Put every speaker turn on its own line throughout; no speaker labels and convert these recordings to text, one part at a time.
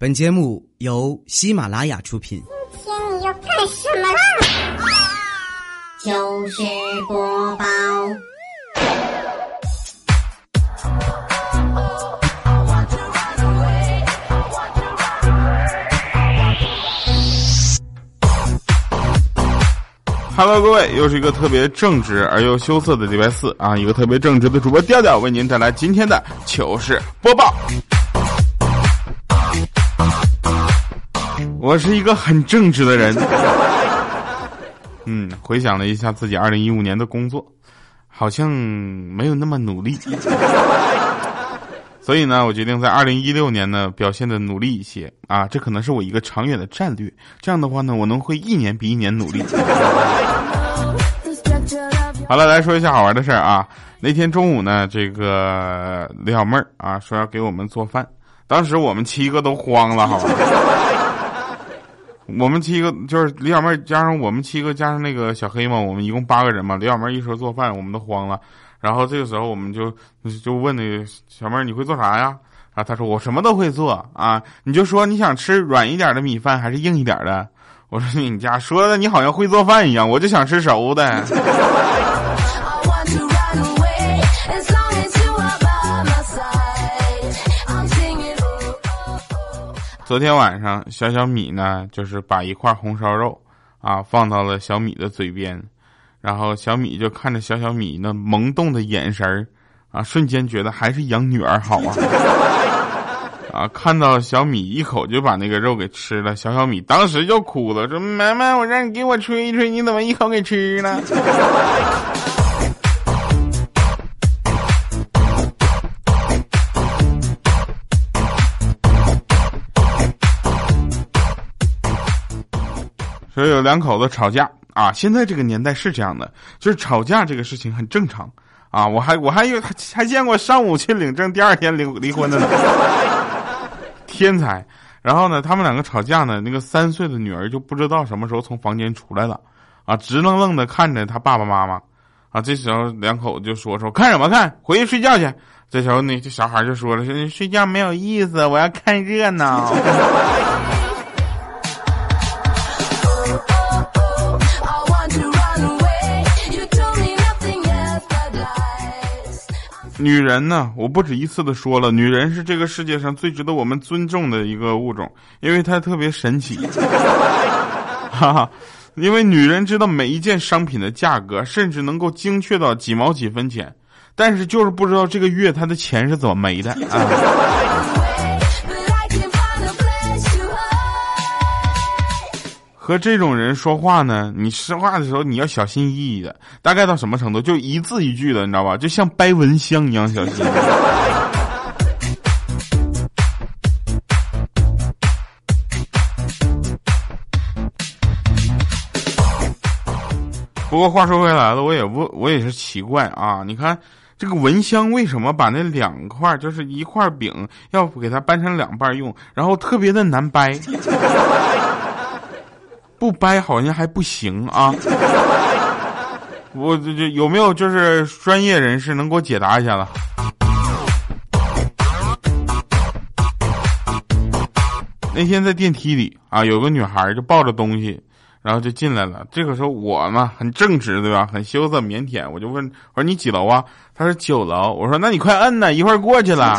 本节目由喜马拉雅出品。
今天你要干什么啦？
糗事播报。
Hello，各位，又是一个特别正直而又羞涩的礼拜四啊！一个特别正直的主播调调为您带来今天的糗事播报。我是一个很正直的人。嗯，回想了一下自己二零一五年的工作，好像没有那么努力。所以呢，我决定在二零一六年呢表现的努力一些啊，这可能是我一个长远的战略。这样的话呢，我能会一年比一年努力。好了，来说一下好玩的事儿啊。那天中午呢，这个李小妹儿啊说要给我们做饭，当时我们七个都慌了，好吧？我们七个就是李小妹加上我们七个加上那个小黑嘛，我们一共八个人嘛。李小妹一说做饭，我们都慌了。然后这个时候我们就就问那个小妹儿你会做啥呀？啊，她说我什么都会做啊，你就说你想吃软一点的米饭还是硬一点的？我说你家说的你好像会做饭一样，我就想吃熟的。昨天晚上小小米呢，就是把一块红烧肉啊放到了小米的嘴边，然后小米就看着小小米那萌动的眼神儿啊，瞬间觉得还是养女儿好啊！啊，看到小米一口就把那个肉给吃了，小小米当时就哭了，说：“妈妈，我让你给我吹一吹，你怎么一口给吃了？” 所以有两口子吵架啊，现在这个年代是这样的，就是吵架这个事情很正常啊。我还我还有还见过上午去领证，第二天离离婚的呢，天才。然后呢，他们两个吵架呢，那个三岁的女儿就不知道什么时候从房间出来了，啊，直愣愣的看着他爸爸妈妈，啊，这时候两口子就说说看什么看，回去睡觉去。这时候那这小孩就说了，睡觉没有意思，我要看热闹。女人呢，我不止一次的说了，女人是这个世界上最值得我们尊重的一个物种，因为她特别神奇。哈哈，因为女人知道每一件商品的价格，甚至能够精确到几毛几分钱，但是就是不知道这个月她的钱是怎么没的啊。和这种人说话呢，你说话的时候你要小心翼翼的，大概到什么程度？就一字一句的，你知道吧？就像掰蚊香一样小心。不过话说回来了，我也不，我也是奇怪啊！你看这个蚊香为什么把那两块，就是一块饼，要给它掰成两半用，然后特别的难掰。不掰好像还不行啊！我这这有没有就是专业人士能给我解答一下子？那天在电梯里啊，有个女孩就抱着东西，然后就进来了。这个时候我嘛很正直对吧？很羞涩腼腆，我就问我说你几楼啊？她说九楼。我说那你快摁呐，一会儿过去了。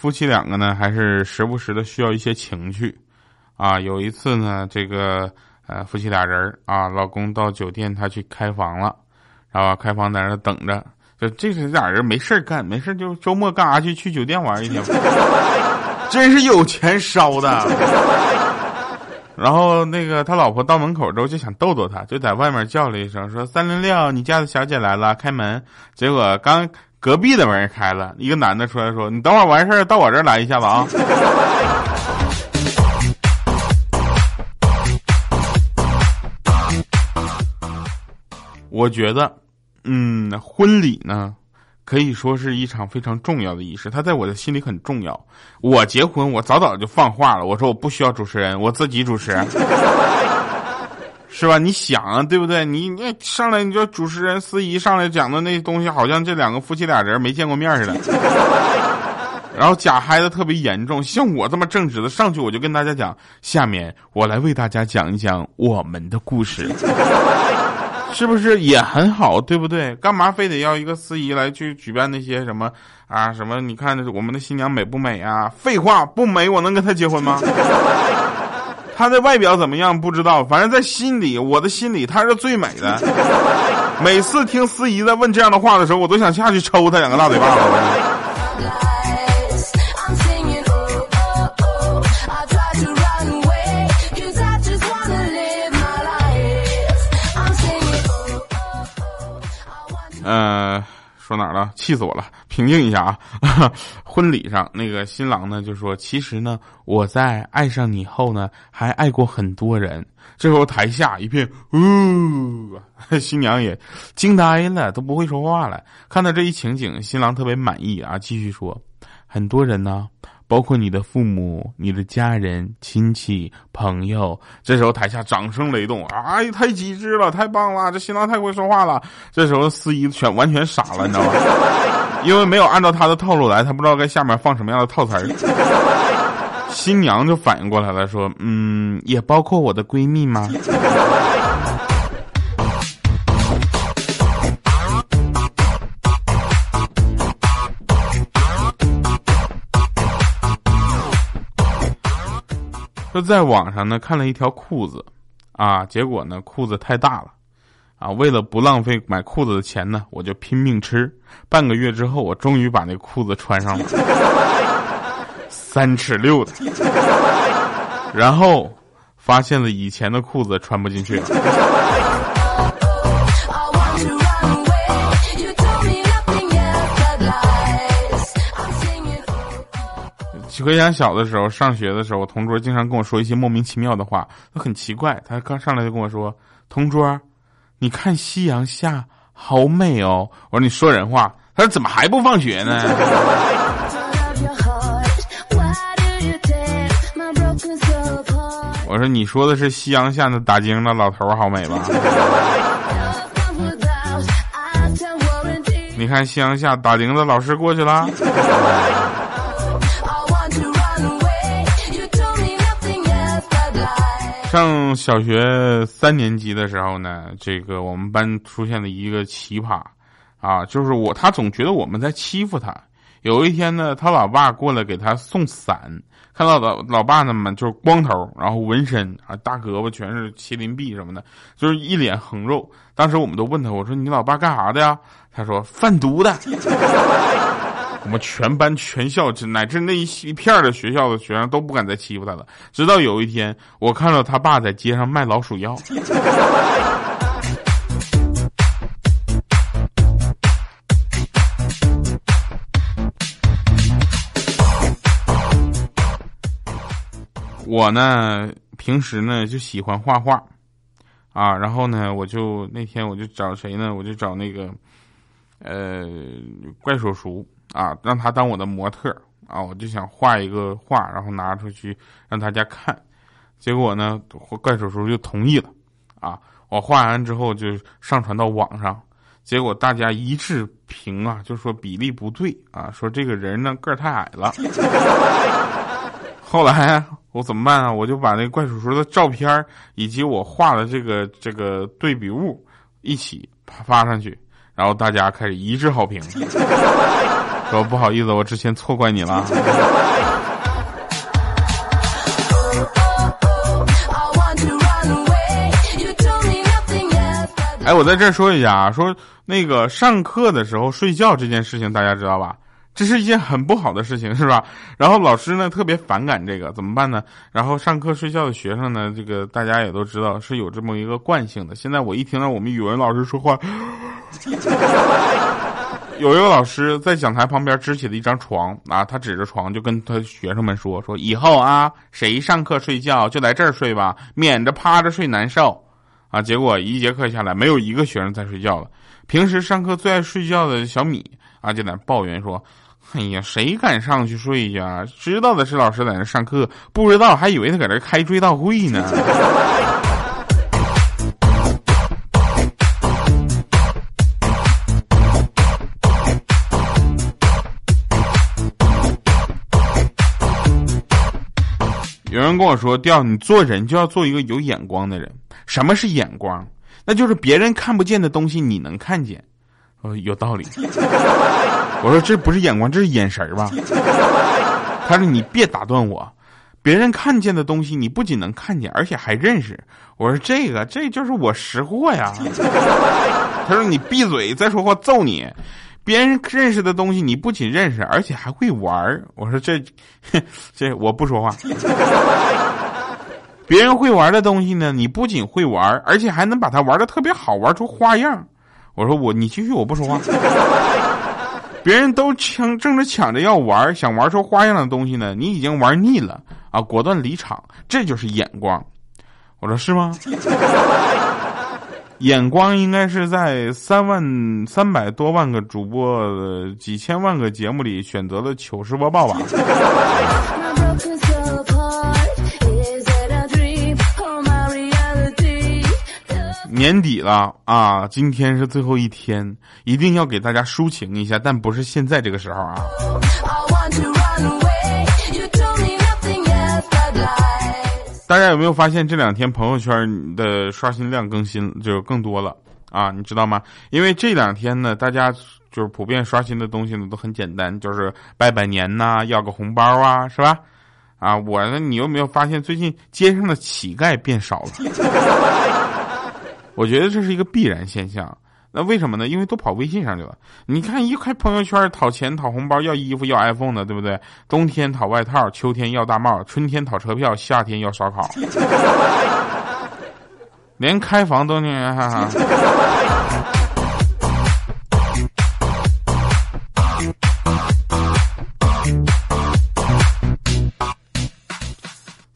夫妻两个呢，还是时不时的需要一些情趣，啊，有一次呢，这个呃，夫妻俩人啊，老公到酒店他去开房了，然后开房在那等着，就这是俩人没事干，没事就周末干啥去？去酒店玩一天，真是有钱烧的。然后那个他老婆到门口之后就想逗逗他，就在外面叫了一声，说三零六，你家的小姐来了，开门。结果刚。隔壁的门开了，一个男的出来说：“你等会儿完事儿到我这儿来一下子啊。” 我觉得，嗯，婚礼呢，可以说是一场非常重要的仪式，它在我的心里很重要。我结婚，我早早就放话了，我说我不需要主持人，我自己主持。是吧？你想啊，对不对？你你上来，你就主持人司仪上来讲的那东西，好像这两个夫妻俩人没见过面似的，然后假嗨的特别严重。像我这么正直的上去，我就跟大家讲，下面我来为大家讲一讲我们的故事，是不是也很好？对不对？干嘛非得要一个司仪来去举办那些什么啊什么？你看我们的新娘美不美啊？废话，不美我能跟她结婚吗？她的外表怎么样不知道，反正在心里，我的心里她是最美的。每次听司仪在问这样的话的时候，我都想下去抽他两个大嘴巴子。说哪儿了？气死我了！平静一下啊！婚礼上，那个新郎呢就说：“其实呢，我在爱上你后呢，还爱过很多人。”这时候台下一片呜，新娘也惊呆了，都不会说话了。看到这一情景，新郎特别满意啊，继续说：“很多人呢。”包括你的父母、你的家人、亲戚、朋友，这时候台下掌声雷动，哎，太机智了，太棒了，这新郎太会说话了。这时候司仪全完全傻了，你知道吗？因为没有按照他的套路来，他不知道该下面放什么样的套词儿。新娘就反应过来了，说：“嗯，也包括我的闺蜜吗？”说在网上呢看了一条裤子，啊，结果呢裤子太大了，啊，为了不浪费买裤子的钱呢，我就拼命吃。半个月之后，我终于把那裤子穿上了，三尺六的，然后发现了以前的裤子穿不进去了。回想小的时候，上学的时候，我同桌经常跟我说一些莫名其妙的话，都很奇怪。他刚上来就跟我说：“同桌，你看夕阳下好美哦。”我说：“你说人话。”他说：“怎么还不放学呢？” 我说：“你说的是夕阳下的打更的老头好美吧？” 你看夕阳下打铃的老师过去了。上小学三年级的时候呢，这个我们班出现了一个奇葩，啊，就是我他总觉得我们在欺负他。有一天呢，他老爸过来给他送伞，看到老老爸呢嘛，就是光头，然后纹身啊，大胳膊全是麒麟臂什么的，就是一脸横肉。当时我们都问他，我说你老爸干啥的呀？他说贩毒的。我们全班全校乃至那一一片的学校的学生都不敢再欺负他了。直到有一天，我看到他爸在街上卖老鼠药。我呢，平时呢就喜欢画画，啊，然后呢，我就那天我就找谁呢？我就找那个，呃，怪叔叔。啊，让他当我的模特啊！我就想画一个画，然后拿出去让大家看。结果呢，怪叔叔就同意了。啊，我画完之后就上传到网上，结果大家一致评啊，就说比例不对啊，说这个人呢个儿太矮了。后来我怎么办啊？我就把那怪叔叔的照片以及我画的这个这个对比物一起发上去，然后大家开始一致好评。说不好意思，我之前错怪你了。哎，我在这说一下啊，说那个上课的时候睡觉这件事情，大家知道吧？这是一件很不好的事情，是吧？然后老师呢特别反感这个，怎么办呢？然后上课睡觉的学生呢，这个大家也都知道是有这么一个惯性的。现在我一听到我们语文老师说话。有一个老师在讲台旁边支起了一张床啊，他指着床就跟他学生们说：“说以后啊，谁上课睡觉就来这儿睡吧，免着趴着睡难受。”啊，结果一节课下来，没有一个学生在睡觉了。平时上课最爱睡觉的小米啊，就在抱怨说：“哎呀，谁敢上去睡呀？知道的是老师在那上课，不知道还以为他搁这开追悼会呢。”人跟我说：“调，你做人就要做一个有眼光的人。什么是眼光？那就是别人看不见的东西你能看见。”哦，有道理。我说这不是眼光，这是眼神吧？他说你别打断我，别人看见的东西你不仅能看见，而且还认识。我说这个这就是我识货呀。他说你闭嘴，再说话揍你。别人认识的东西你不仅认识，而且还会玩我说这 这我不说话。别人会玩的东西呢，你不仅会玩，而且还能把它玩的特别好，玩出花样。我说我你继续，我不说话。别人都抢争着抢着要玩，想玩出花样的东西呢，你已经玩腻了啊，果断离场，这就是眼光。我说是吗？眼光应该是在三万三百多万个主播、几千万个节目里选择了糗事播报吧。年底了啊，今天是最后一天，一定要给大家抒情一下，但不是现在这个时候啊。大家有没有发现这两天朋友圈的刷新量更新就更多了啊？你知道吗？因为这两天呢，大家就是普遍刷新的东西呢都很简单，就是拜拜年呐，要个红包啊，是吧？啊，我呢，你有没有发现最近街上的乞丐变少了？我觉得这是一个必然现象，那为什么呢？因为都跑微信上去了。你看，一开朋友圈讨钱、讨红包、要衣服、要 iPhone 的，对不对？冬天讨外套，秋天要大帽，春天讨车票，夏天要烧烤，连开房都那哈哈。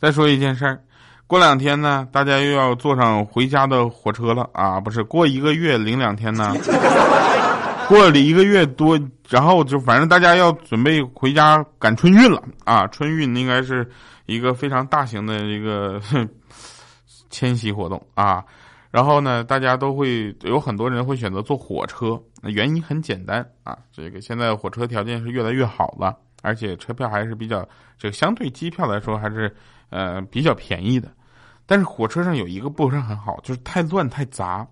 再说一件事儿。过两天呢，大家又要坐上回家的火车了啊！不是过一个月零两天呢，过了一个月多，然后就反正大家要准备回家赶春运了啊！春运应该是一个非常大型的一个 迁徙活动啊。然后呢，大家都会有很多人会选择坐火车，那原因很简单啊，这个现在火车条件是越来越好了，而且车票还是比较这个相对机票来说还是。呃，比较便宜的，但是火车上有一个不是很好，就是太乱太杂，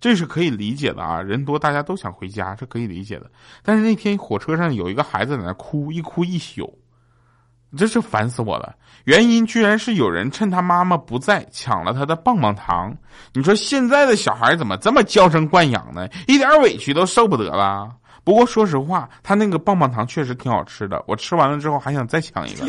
这是可以理解的啊。人多，大家都想回家，这可以理解的。但是那天火车上有一个孩子在那哭，一哭一宿，这是烦死我了。原因居然是有人趁他妈妈不在抢了他的棒棒糖。你说现在的小孩怎么这么娇生惯养呢？一点委屈都受不得了。不过说实话，他那个棒棒糖确实挺好吃的，我吃完了之后还想再抢一个。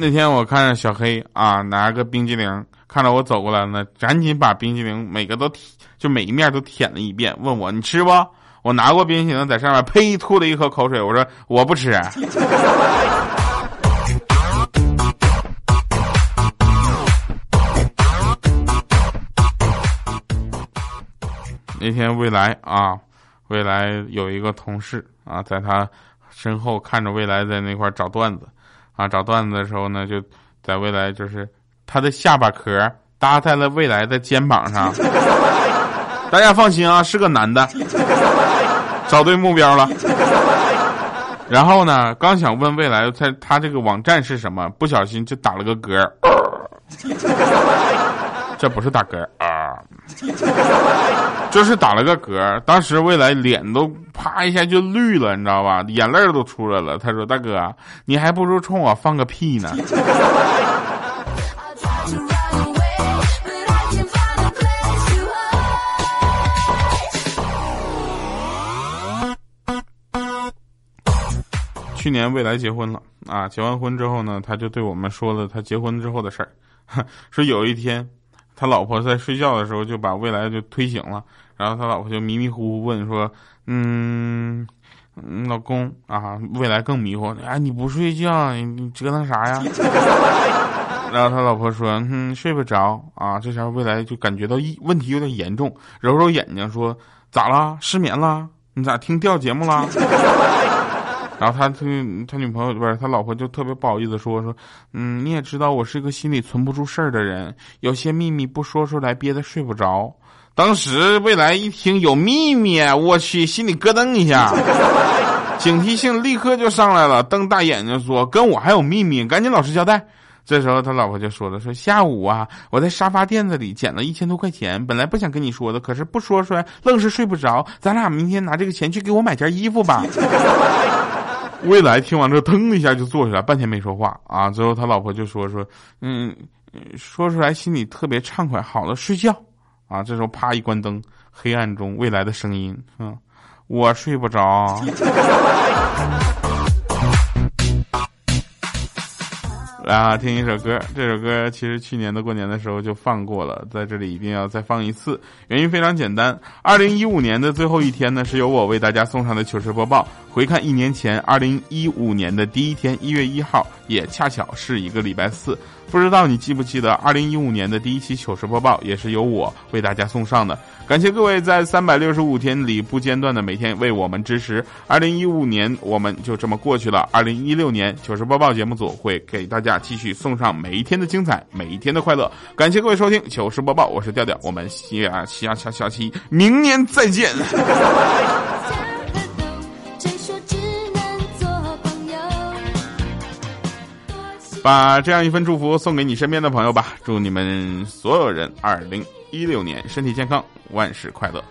那天我看着小黑啊，拿个冰激凌，看着我走过来呢，赶紧把冰激凌每个都舔，就每一面都舔了一遍，问我你吃不？我拿过冰激凌在上面呸吐了一口口水，我说我不吃。那天未来啊，未来有一个同事啊，在他身后看着未来在那块找段子。啊，找段子的时候呢，就在未来，就是他的下巴壳搭在了未来的肩膀上。大家放心啊，是个男的，找对目标了。然后呢，刚想问未来他他这个网站是什么，不小心就打了个嗝。这不是打嗝啊，就是打了个嗝。当时未来脸都啪一下就绿了，你知道吧？眼泪都出来了。他说：“大哥，你还不如冲我放个屁呢。”去年未来结婚了啊，结完婚之后呢，他就对我们说了他结婚之后的事儿，说有一天。他老婆在睡觉的时候就把未来就推醒了，然后他老婆就迷迷糊糊问说：“嗯，老公啊，未来更迷糊，哎，你不睡觉，你折腾啥呀？” 然后他老婆说：“嗯，睡不着啊。”这时候未来就感觉到一问题有点严重，揉揉眼睛说：“咋了？失眠了？你咋听调节目了？” 然后他他他女朋友不是他老婆就特别不好意思说说，嗯，你也知道我是一个心里存不住事儿的人，有些秘密不说出来憋得睡不着。当时未来一听有秘密，我去，心里咯噔一下，警惕性立刻就上来了，瞪大眼睛说：“跟我还有秘密，赶紧老实交代。”这时候他老婆就说了：“说下午啊，我在沙发垫子里捡了一千多块钱，本来不想跟你说的，可是不说出来，愣是睡不着。咱俩明天拿这个钱去给我买件衣服吧。”未来听完之后，腾一下就坐起来，半天没说话啊。最后他老婆就说：“说嗯，说出来心里特别畅快。好了，睡觉。”啊，这时候啪一关灯，黑暗中未来的声音，嗯，我睡不着。来啊，听一首歌，这首歌其实去年的过年的时候就放过了，在这里一定要再放一次，原因非常简单，二零一五年的最后一天呢，是由我为大家送上的糗事播报。回看一年前，二零一五年的第一天，一月一号，也恰巧是一个礼拜四。不知道你记不记得，二零一五年的第一期糗事播报也是由我为大家送上的。感谢各位在三百六十五天里不间断的每天为我们支持。二零一五年我们就这么过去了，二零一六年糗事播报节目组会给大家继续送上每一天的精彩，每一天的快乐。感谢各位收听糗事播报，我是调调，我们下下下下期明年再见。把这样一份祝福送给你身边的朋友吧，祝你们所有人二零一六年身体健康，万事快乐。